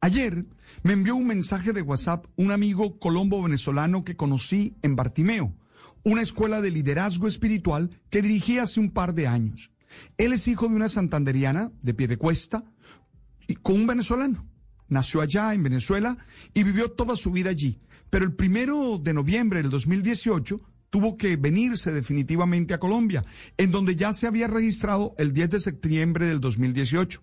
Ayer me envió un mensaje de WhatsApp un amigo colombo venezolano que conocí en Bartimeo, una escuela de liderazgo espiritual que dirigí hace un par de años. Él es hijo de una santanderiana de pie de cuesta y con un venezolano. Nació allá en Venezuela y vivió toda su vida allí. Pero el primero de noviembre del 2018 tuvo que venirse definitivamente a Colombia, en donde ya se había registrado el 10 de septiembre del 2018.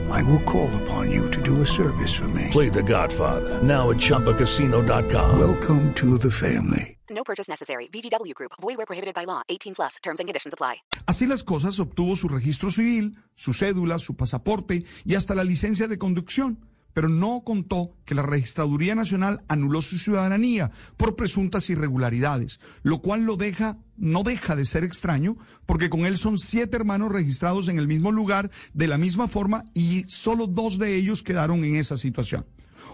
I will call upon you to do a service for me. Play The Godfather now at ChumbaCasino.com. Welcome to the family. No purchase necessary. VGW Group. Void where prohibited by law. 18 plus. Terms and conditions apply. Así las cosas, obtuvo su registro civil, su cédula, su pasaporte y hasta la licencia de conducción. Pero no contó que la Registraduría Nacional anuló su ciudadanía por presuntas irregularidades, lo cual lo deja, no deja de ser extraño, porque con él son siete hermanos registrados en el mismo lugar, de la misma forma, y solo dos de ellos quedaron en esa situación.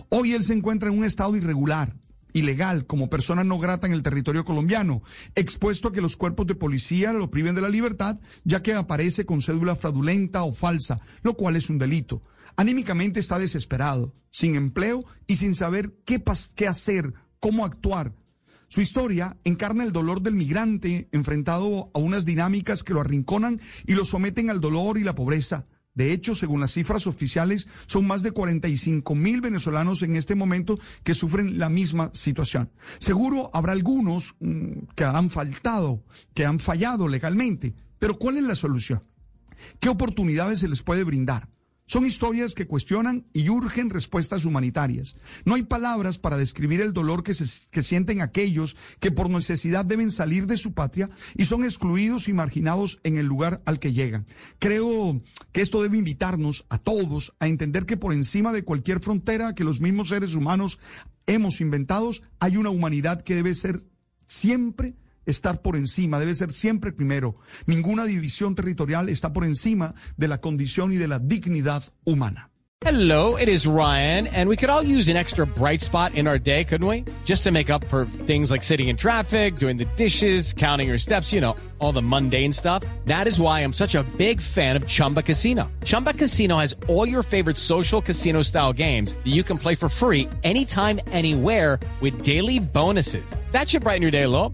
Hoy él se encuentra en un estado irregular, ilegal como persona no grata en el territorio colombiano, expuesto a que los cuerpos de policía lo priven de la libertad, ya que aparece con cédula fraudulenta o falsa, lo cual es un delito. Anímicamente está desesperado, sin empleo y sin saber qué, qué hacer, cómo actuar. Su historia encarna el dolor del migrante enfrentado a unas dinámicas que lo arrinconan y lo someten al dolor y la pobreza. De hecho, según las cifras oficiales, son más de 45 mil venezolanos en este momento que sufren la misma situación. Seguro habrá algunos mmm, que han faltado, que han fallado legalmente, pero ¿cuál es la solución? ¿Qué oportunidades se les puede brindar? Son historias que cuestionan y urgen respuestas humanitarias. No hay palabras para describir el dolor que, sienten aquellos que por necesidad deben salir de su patria y son excluidos y marginados en el lugar al que llegan. Creo que esto debe invitarnos a todos a entender que por encima de cualquier frontera que los mismos seres humanos hemos inventado, hay una humanidad que debe ser siempre estar por encima, debe ser siempre primero. Ninguna división territorial está por encima de la condición y de la dignidad humana. Hello, it is Ryan, and we could all use an extra bright spot in our day, couldn't we? Just to make up for things like sitting in traffic, doing the dishes, counting your steps, you know, all the mundane stuff. That is why I'm such a big fan of Chumba Casino. Chumba Casino has all your favorite social casino style games that you can play for free anytime, anywhere with daily bonuses. That should brighten your day a little.